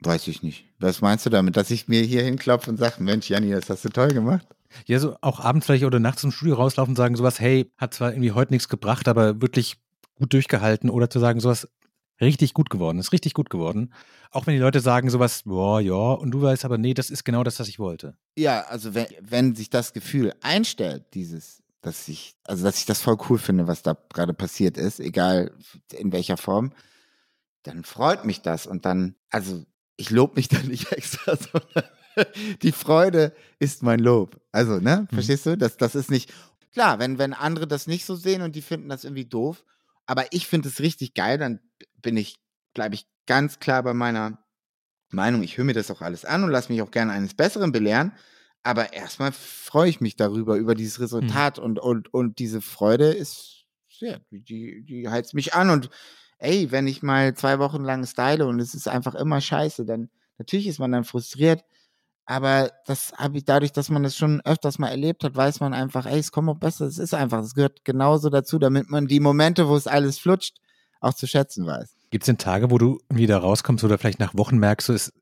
Weiß ich nicht. Was meinst du damit, dass ich mir hier hinklopfe und sage, Mensch, Janni, das hast du toll gemacht? Ja, so auch abends vielleicht oder nachts im Studio rauslaufen und sagen sowas, hey, hat zwar irgendwie heute nichts gebracht, aber wirklich gut durchgehalten oder zu sagen sowas, richtig gut geworden, ist richtig gut geworden. Auch wenn die Leute sagen sowas, boah, ja, und du weißt aber, nee, das ist genau das, was ich wollte. Ja, also wenn, wenn sich das Gefühl einstellt, dieses, dass ich, also dass ich das voll cool finde, was da gerade passiert ist, egal in welcher Form, dann freut mich das und dann, also ich lobe mich (laughs) da nicht extra, sondern die Freude ist mein Lob. Also, ne? Mhm. Verstehst du? Das, das ist nicht. Klar, wenn, wenn andere das nicht so sehen und die finden das irgendwie doof, aber ich finde es richtig geil, dann bin ich, bleibe ich ganz klar bei meiner Meinung. Ich höre mir das auch alles an und lasse mich auch gerne eines Besseren belehren. Aber erstmal freue ich mich darüber, über dieses mhm. Resultat mhm. und, und, und diese Freude ist, ja, die, die heizt mich an und ey, wenn ich mal zwei Wochen lang style und es ist einfach immer scheiße, dann natürlich ist man dann frustriert. Aber das habe ich dadurch, dass man das schon öfters mal erlebt hat, weiß man einfach, ey, es kommt auch besser. Es ist einfach, es gehört genauso dazu, damit man die Momente, wo es alles flutscht, auch zu schätzen weiß. Gibt es denn Tage, wo du wieder rauskommst oder vielleicht nach Wochen merkst, es,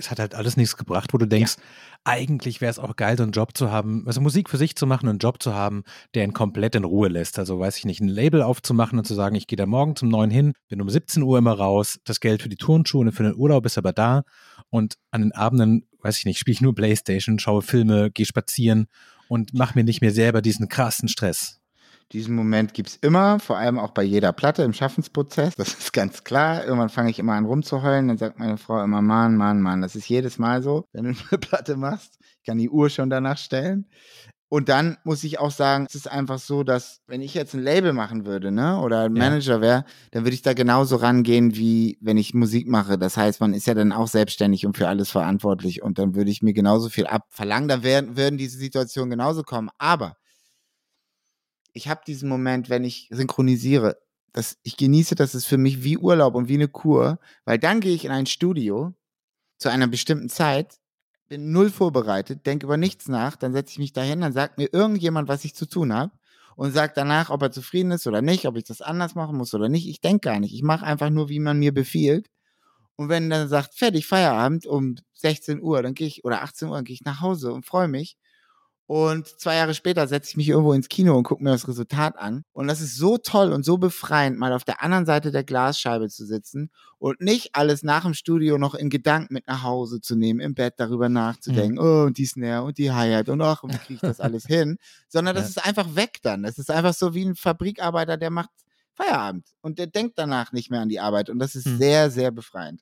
es hat halt alles nichts gebracht, wo du denkst, ja. eigentlich wäre es auch geil, so einen Job zu haben, also Musik für sich zu machen, einen Job zu haben, der ihn komplett in Ruhe lässt. Also weiß ich nicht, ein Label aufzumachen und zu sagen, ich gehe da morgen zum neuen hin, bin um 17 Uhr immer raus, das Geld für die Turnschuhe und für den Urlaub ist aber da und an den Abenden, weiß ich nicht, spiele ich nur Playstation, schaue Filme, gehe spazieren und mache mir nicht mehr selber diesen krassen Stress. Diesen Moment gibt es immer, vor allem auch bei jeder Platte im Schaffensprozess. Das ist ganz klar. Irgendwann fange ich immer an rumzuheulen. Dann sagt meine Frau immer, Mann, Mann, Mann. Das ist jedes Mal so, wenn du eine (laughs) Platte machst. Ich kann die Uhr schon danach stellen. Und dann muss ich auch sagen, es ist einfach so, dass wenn ich jetzt ein Label machen würde, ne, oder ein Manager wäre, dann würde ich da genauso rangehen, wie wenn ich Musik mache. Das heißt, man ist ja dann auch selbstständig und für alles verantwortlich und dann würde ich mir genauso viel abverlangen. Da werden, würden diese Situationen genauso kommen. Aber ich habe diesen Moment, wenn ich synchronisiere, dass ich genieße, das ist für mich wie Urlaub und wie eine Kur, weil dann gehe ich in ein Studio zu einer bestimmten Zeit bin null vorbereitet, denke über nichts nach, dann setze ich mich dahin, dann sagt mir irgendjemand, was ich zu tun habe und sagt danach, ob er zufrieden ist oder nicht, ob ich das anders machen muss oder nicht. Ich denke gar nicht. Ich mache einfach nur, wie man mir befiehlt. Und wenn dann sagt, fertig, Feierabend um 16 Uhr, dann gehe ich, oder 18 Uhr, dann gehe ich nach Hause und freue mich. Und zwei Jahre später setze ich mich irgendwo ins Kino und gucke mir das Resultat an. Und das ist so toll und so befreiend, mal auf der anderen Seite der Glasscheibe zu sitzen und nicht alles nach dem Studio noch in Gedanken mit nach Hause zu nehmen, im Bett darüber nachzudenken, mhm. oh, und die Snare und die Hi-Hat und ach, und wie kriege ich das alles hin? Sondern das ja. ist einfach weg dann. Das ist einfach so wie ein Fabrikarbeiter, der macht Feierabend und der denkt danach nicht mehr an die Arbeit. Und das ist mhm. sehr, sehr befreiend.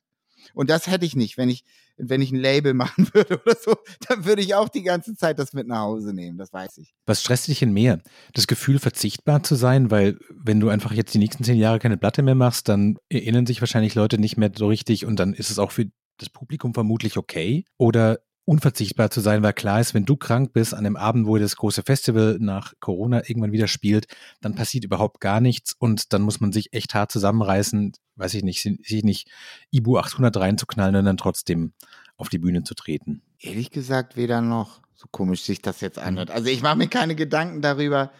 Und das hätte ich nicht, wenn ich, wenn ich ein Label (laughs) machen würde oder so, dann würde ich auch die ganze Zeit das mit nach Hause nehmen, das weiß ich. Was stresst dich denn mehr? Das Gefühl, verzichtbar zu sein, weil wenn du einfach jetzt die nächsten zehn Jahre keine Platte mehr machst, dann erinnern sich wahrscheinlich Leute nicht mehr so richtig und dann ist es auch für das Publikum vermutlich okay. Oder unverzichtbar zu sein, weil klar ist, wenn du krank bist an dem Abend, wo das große Festival nach Corona irgendwann wieder spielt, dann passiert überhaupt gar nichts und dann muss man sich echt hart zusammenreißen, weiß ich nicht, sich nicht Ibu 800 reinzuknallen und dann trotzdem auf die Bühne zu treten. Ehrlich gesagt, weder noch. So komisch sich das jetzt anhört. Also ich mache mir keine Gedanken darüber,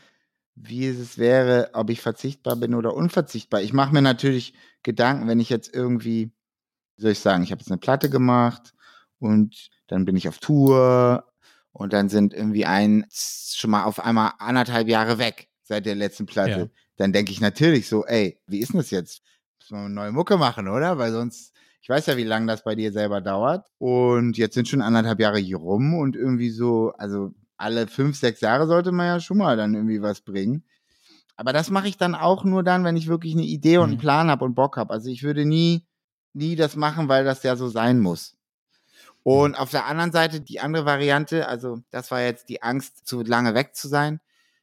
wie es wäre, ob ich verzichtbar bin oder unverzichtbar. Ich mache mir natürlich Gedanken, wenn ich jetzt irgendwie, wie soll ich sagen, ich habe jetzt eine Platte gemacht und dann bin ich auf Tour und dann sind irgendwie ein, schon mal auf einmal anderthalb Jahre weg seit der letzten Platte. Ja. Dann denke ich natürlich so, ey, wie ist denn das jetzt? Müssen wir eine neue Mucke machen, oder? Weil sonst, ich weiß ja, wie lange das bei dir selber dauert. Und jetzt sind schon anderthalb Jahre hier rum und irgendwie so, also alle fünf, sechs Jahre sollte man ja schon mal dann irgendwie was bringen. Aber das mache ich dann auch nur dann, wenn ich wirklich eine Idee und einen mhm. Plan habe und Bock habe. Also ich würde nie, nie das machen, weil das ja so sein muss. Und auf der anderen Seite die andere Variante, also das war jetzt die Angst, zu lange weg zu sein.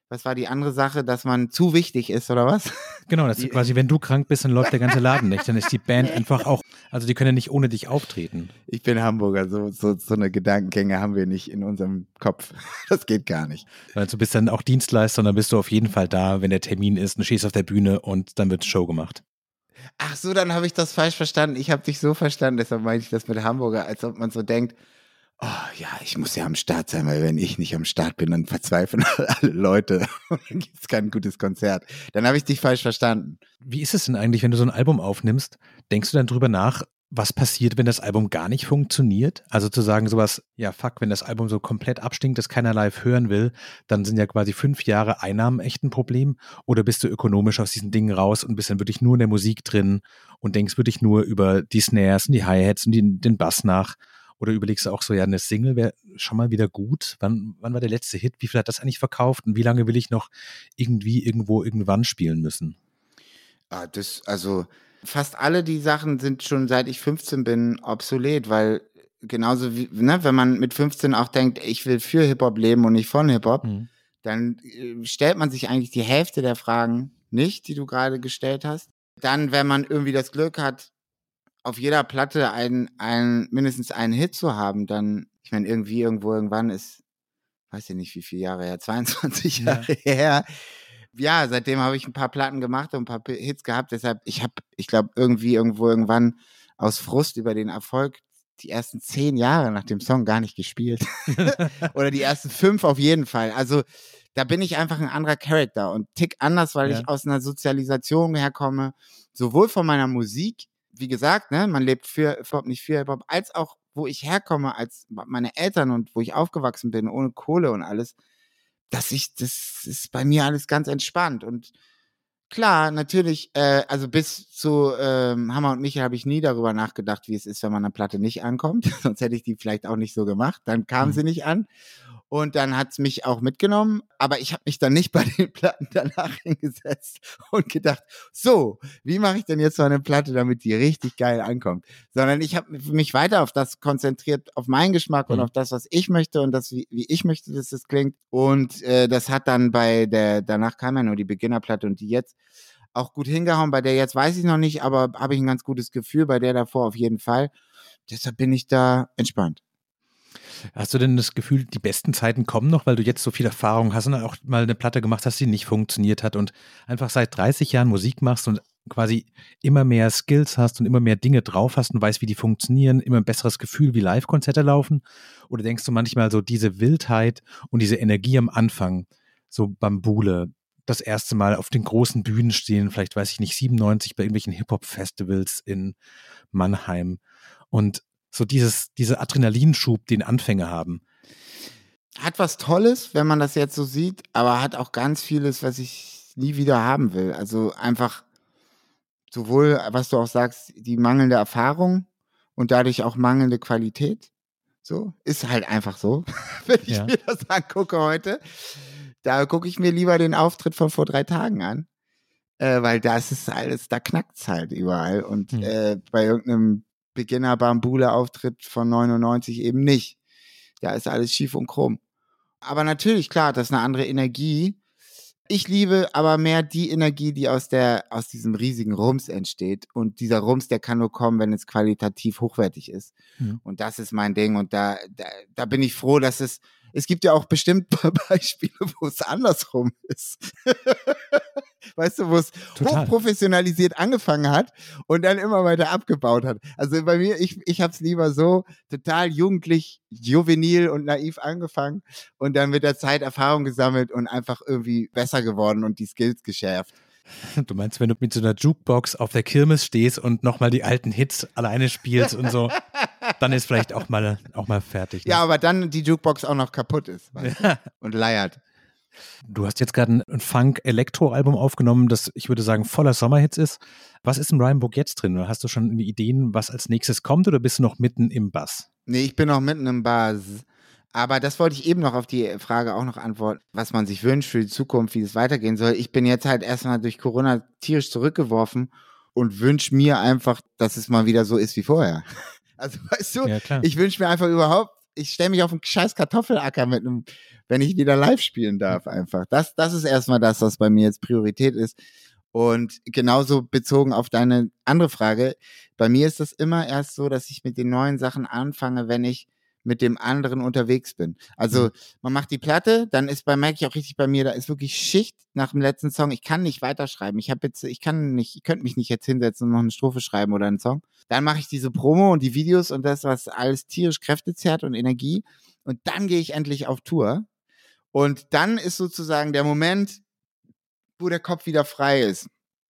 Was war die andere Sache, dass man zu wichtig ist oder was? (laughs) Genau, das ist quasi, wenn du krank bist, dann läuft der ganze Laden nicht. Dann ist die Band (laughs) einfach auch, also die können ja nicht ohne dich auftreten. Ich bin Hamburger, so, so, so eine Gedankengänge haben wir nicht in unserem Kopf. (laughs) Das geht gar nicht. Also du bist dann auch Dienstleister und dann bist du auf jeden Fall da, wenn der Termin ist, und stehst auf der Bühne und dann wird Show gemacht. Ach so, dann habe ich das falsch verstanden. Ich habe dich so verstanden, deshalb meine ich das mit Hamburger, als ob man so denkt, oh ja, ich muss ja am Start sein, weil wenn ich nicht am Start bin, dann verzweifeln (laughs) alle Leute und (laughs) dann gibt es kein gutes Konzert. Dann habe ich dich falsch verstanden. Wie ist es denn eigentlich, wenn du so ein Album aufnimmst? Denkst du dann drüber nach, was passiert, wenn das Album gar nicht funktioniert? Also zu sagen sowas, ja fuck, wenn das Album so komplett abstinkt, dass keiner live hören will, dann sind ja quasi fünf Jahre Einnahmen echt ein Problem. Oder bist du ökonomisch aus diesen Dingen raus und bist dann wirklich nur in der Musik drin und denkst wirklich nur über die Snares und die Hi-Hats und die, den Bass nach? Oder überlegst du auch so, ja, eine Single wäre schon mal wieder gut. Wann, wann war der letzte Hit? Wie viel hat das eigentlich verkauft? Und wie lange will ich noch irgendwie, irgendwo, irgendwann spielen müssen? Ah, das, also fast alle die Sachen sind schon seit ich 15 bin obsolet, weil genauso wie, ne, wenn man mit 15 auch denkt, ich will für Hip-Hop leben und nicht von Hip-Hop, mhm. dann äh, stellt man sich eigentlich die Hälfte der Fragen nicht, die du gerade gestellt hast. Dann, wenn man irgendwie das Glück hat, auf jeder Platte ein, ein, mindestens einen Hit zu haben, dann, ich meine, irgendwie, irgendwo, irgendwann ist, weiß ich nicht, wie viele Jahre her, (laughs) 22 ja. Jahre her, ja, seitdem habe ich ein paar Platten gemacht und ein paar Hits gehabt. Deshalb, ich habe, ich glaube, irgendwie irgendwo irgendwann aus Frust über den Erfolg die ersten zehn Jahre nach dem Song gar nicht gespielt. (laughs) Oder die ersten fünf auf jeden Fall. Also da bin ich einfach ein anderer Charakter und tick anders, weil ja. ich aus einer Sozialisation herkomme, sowohl von meiner Musik, wie gesagt, ne, man lebt für Hip-Hop, nicht für Hip-Hop, als auch, wo ich herkomme, als meine Eltern und wo ich aufgewachsen bin, ohne Kohle und alles dass ich, das ist bei mir alles ganz entspannt. Und klar, natürlich, äh, also bis zu ähm, Hammer und Michael habe ich nie darüber nachgedacht, wie es ist, wenn man eine Platte nicht ankommt. (laughs) Sonst hätte ich die vielleicht auch nicht so gemacht. Dann kam mhm. sie nicht an. Und dann hat's mich auch mitgenommen, aber ich habe mich dann nicht (laughs) bei den Platten danach hingesetzt und gedacht, so, wie mache ich denn jetzt so eine Platte, damit die richtig geil ankommt? Sondern ich habe mich weiter auf das konzentriert, auf meinen Geschmack und Mhm. auf das, was ich möchte und das, wie, wie ich möchte, dass das klingt. Und äh, das hat dann bei der, danach kam ja nur die Beginnerplatte und die jetzt auch gut hingehauen. Bei der jetzt weiß ich noch nicht, aber habe ich ein ganz gutes Gefühl. Bei der davor auf jeden Fall. Deshalb bin ich da entspannt. Hast du denn das Gefühl, die besten Zeiten kommen noch, weil du jetzt so viel Erfahrung hast und auch mal eine Platte gemacht hast, die nicht funktioniert hat und einfach seit 30 Jahren Musik machst und quasi immer mehr Skills hast und immer mehr Dinge drauf hast und weißt, wie die funktionieren, immer ein besseres Gefühl, wie Live-Konzerte laufen? Oder denkst du manchmal so diese Wildheit und diese Energie am Anfang, so Bambule, das erste Mal auf den großen Bühnen stehen, vielleicht weiß ich nicht, 97 bei irgendwelchen Hip-Hop-Festivals in Mannheim und so dieses, diese Adrenalinschub, den Anfänger haben. Hat was Tolles, wenn man das jetzt so sieht, aber hat auch ganz vieles, was ich nie wieder haben will. Also einfach sowohl, was du auch sagst, die mangelnde Erfahrung und dadurch auch mangelnde Qualität. So, ist halt einfach so. (laughs) Wenn ich Ja. mir das angucke heute, da gucke ich mir lieber den Auftritt von vor drei Tagen an. Äh, weil da ist es alles, da knackt's halt überall. Und Hm. äh, bei irgendeinem Beginner-Bambule-Auftritt von 99 eben nicht. Da ist alles schief und krumm. Aber natürlich, klar, das ist eine andere Energie. Ich liebe aber mehr die Energie, die aus der, aus diesem riesigen Rums entsteht. Und dieser Rums, der kann nur kommen, wenn es qualitativ hochwertig ist. Mhm. Und das ist mein Ding. Und da, da, da bin ich froh, dass es, es gibt ja auch bestimmt (laughs) Beispiele, wo es andersrum ist. (laughs) weißt du, wo es Total. hochprofessionalisiert angefangen hat und dann immer weiter abgebaut hat. Also bei mir, ich, ich habe es lieber so total jugendlich, juvenil und naiv angefangen und dann mit der Zeit Erfahrung gesammelt und einfach irgendwie besser geworden und die Skills geschärft. Du meinst, wenn du mit so einer Jukebox auf der Kirmes stehst und nochmal die alten Hits alleine spielst und so, (laughs) dann ist vielleicht auch mal, auch mal fertig. Ne? Ja, aber dann die Jukebox auch noch kaputt ist du? und leiert. Du hast jetzt gerade ein Funk-Elektro-Album aufgenommen, das ich würde sagen voller Sommerhits ist. Was ist im Rhyme-Book jetzt drin? Oder hast du schon irgendwie Ideen, was als nächstes kommt oder bist du noch mitten im Bass? Nee, ich bin noch mitten im Buzz. Aber das wollte ich eben noch auf die Frage auch noch antworten, was man sich wünscht für die Zukunft, wie es weitergehen soll. Ich bin jetzt halt erstmal durch Corona tierisch zurückgeworfen und wünsche mir einfach, dass es mal wieder so ist wie vorher. Also (laughs) weißt du, Ja, ich wünsche mir einfach überhaupt, ich stelle mich auf einen scheiß Kartoffelacker mit einem, wenn ich wieder live spielen darf einfach. Das, das ist erstmal das, was bei mir jetzt Priorität ist. Und genauso bezogen auf deine andere Frage, bei mir ist das immer erst so, dass ich mit den neuen Sachen anfange, wenn ich mit dem anderen unterwegs bin. Also man macht die Platte, dann ist bei merke ich auch richtig bei mir, da ist wirklich Schicht nach dem letzten Song. Ich kann nicht weiterschreiben. Ich habe jetzt, ich kann nicht, ich könnte mich nicht jetzt hinsetzen und noch eine Strophe schreiben oder einen Song. Dann mache ich diese Promo und die Videos und das, was alles tierisch Kräfte zehrt und Energie. Und dann gehe ich endlich auf Tour. Und dann ist sozusagen der Moment, wo der Kopf wieder frei ist,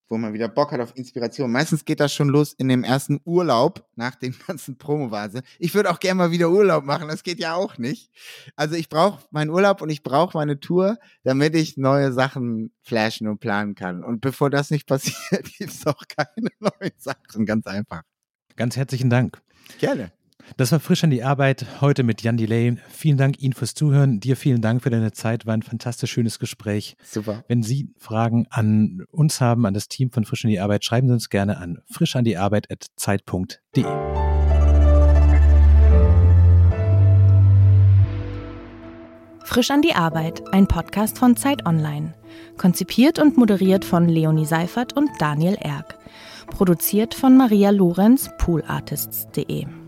wo man wieder Bock hat auf Inspiration. Meistens geht das schon los in dem ersten Urlaub nach dem (laughs) ganzen Promovase. Ich würde auch gerne mal wieder Urlaub machen, das geht ja auch nicht. Also ich brauche meinen Urlaub und ich brauche meine Tour, damit ich neue Sachen flashen und planen kann. Und bevor das nicht (laughs) passiert, gibt es auch keine neuen Sachen. Ganz einfach. Ganz herzlichen Dank. Gerne. Das war frisch an die Arbeit heute mit Jan Delay. Vielen Dank Ihnen fürs Zuhören. Dir vielen Dank für deine Zeit. War ein fantastisch schönes Gespräch. Super. Wenn Sie Fragen an uns haben, an das Team von Frisch an die Arbeit, schreiben Sie uns gerne an frischandiarbeit.zeit.de. Frisch an die Arbeit, ein Podcast von Zeit Online. Konzipiert und moderiert von Leonie Seifert und Daniel Erck. Produziert von Maria Lorenz, poolartists.de.